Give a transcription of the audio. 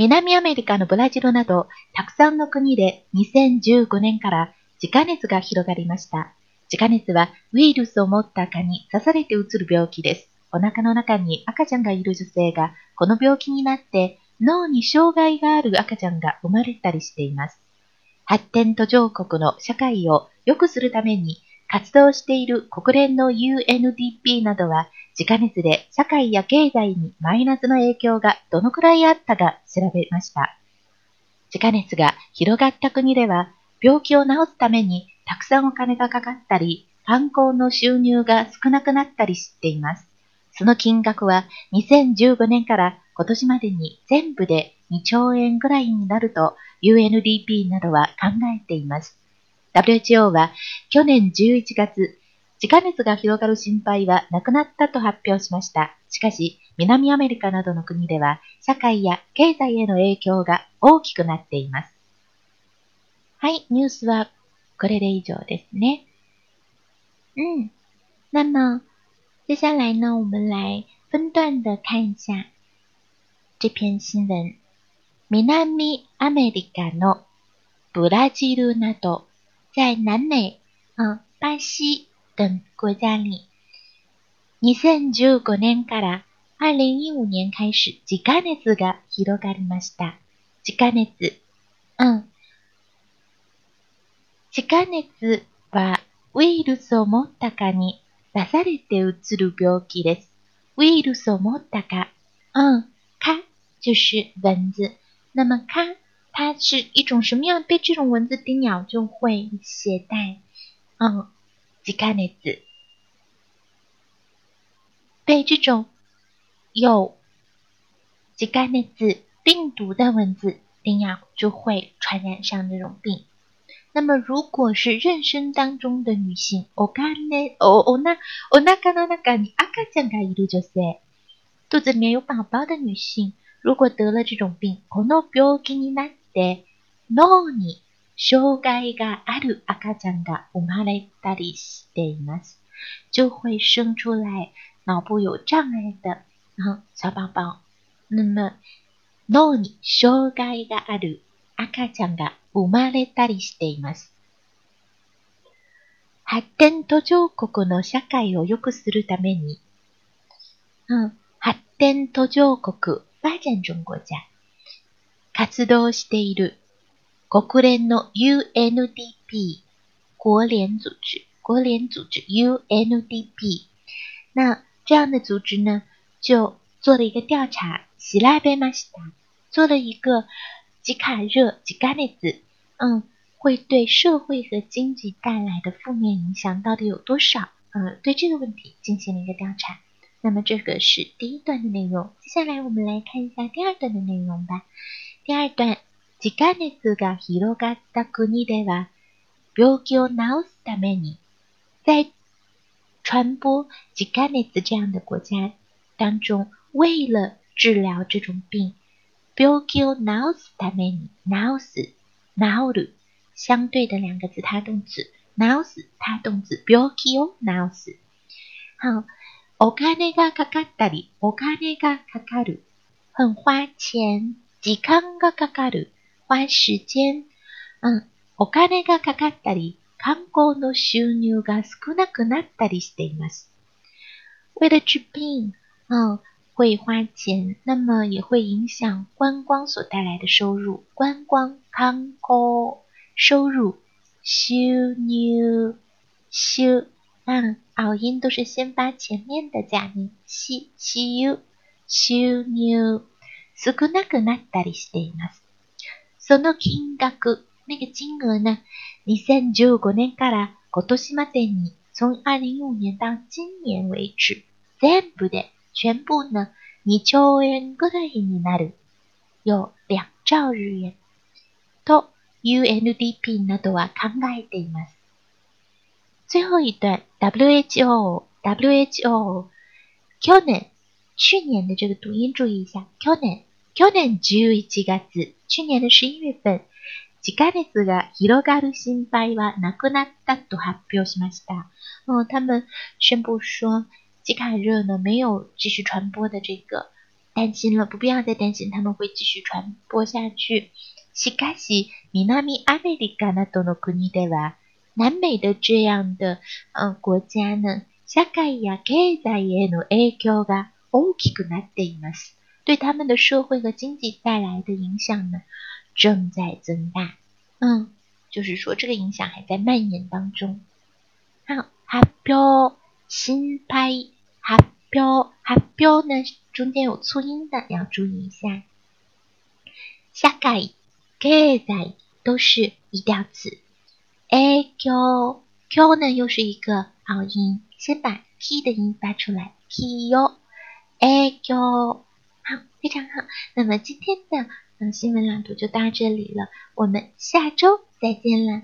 南アメリカのブラジルなど、たくさんの国で2015年から自家熱が広がりました。自家熱はウイルスを持った蚊に刺されてうつる病気です。お腹の中に赤ちゃんがいる女性がこの病気になって脳に障害がある赤ちゃんが生まれたりしています。発展途上国の社会を良くするために活動している国連の UNDP などは自家熱で社会や経済にマイナスの影響がどのくらいあったか調べました。自家熱が広がった国では、病気を治すためにたくさんお金がかかったり、観光の収入が少なくなったりしています。その金額は2015年から今年までに全部で2兆円ぐらいになると UNDP などは考えています。WHO は去年11月、自家熱が広がる心配はなくなったと発表しました。しかし、南アメリカなどの国では、社会や経済への影響が大きくなっています。はい、ニュースはこれで以上ですね。うん。那么，接下来呢，我们来分段的看一下这篇新闻。南アメリカのブラジルなど，在南美，嗯，巴西。等国家里。2015年から2015年開始、自家熱が広がりました。自家熱。うん。自家熱はウイルスを持ったかに出されてうつる病気です。ウイルスを持ったか。嗯，它就是蚊子。那么它，它是一种什么样？被这种蚊子叮咬就会携带，嗯，自家熱被这种有自家熱病毒的蚊子叮咬，就会传染上这种病。那么，如果是妊娠当中的女性，おかねおおなおなかの中に赤ちゃんがいる女性，肚子里面有宝宝的女性，如果得了这种病，この病気になって脳に 障害がある赤ちゃんが生まれたりしています。就会生出来脑部有障碍的小宝宝。那么脳に障害がある赤ちゃんが生まれたりしています。発展途上国の社会を良くするために、発展途上国、发展中国家、活動している国連の UNDP 国联组织，国联组织 UNDP，那这样的组织呢，就做了一个调查，喜拉贝马西达做了一个吉卡热吉嘎内子，嗯，会对社会和经济带来的负面影响到底有多少？嗯，对这个问题进行了一个调查。那么这个是第一段的内容，接下来我们来看一下第二段的内容吧。第二段。自家熱が広がった国では、病気を治すために、在传播自家熱这样的国家当中，为了治疗这种病，病気を治すために、治す、治る、相对的两个字，它动词，治す、它动词，病気を治す。好，お金がかかったり、お金がかかる，很花钱，時間がかかる。花时間、うん、お金がかかったり、観光の収入が少なくなったりしています。为了治病，嗯，会花钱，那么也会影响观光所带来的收入。观光、観光、收入、収入、収，嗯，拗音都是先发前面的假名，し、しゆ、収入、少なくなったりしています。その金額、那个金额呢？2015年から今年までに、从2015年到今年为止、全部で、全部呢、2兆円ぐらいになる。有2兆日元。と、UNDP などは考えています。最後一段、WHO、WHO、去年、去年的这个读音注意一下，去年、去年11月、去年的十一月份、自家熱が広がる心配はなくなったと発表しました。嗯，他们宣布说，吉卡热呢没有继续传播的这个担心了，不必要再担心，他们会继续传播下去。しかし、南アメリカなどの国では、南美的这样的嗯国家呢，社会や経済への影響が大きくなっています。对他们的社会和经济带来的影响呢，正在增大。嗯，就是说这个影响还在蔓延当中。好，発表、心拍、発表、発表呢中间有促音的，要注意一下。下改、経済都是一调词。影響、響呢又是一个拗音，先把 p 的音发出来。p 哟，影響。好，非常好。那么今天的嗯新闻朗读就到这里了，我们下周再见了。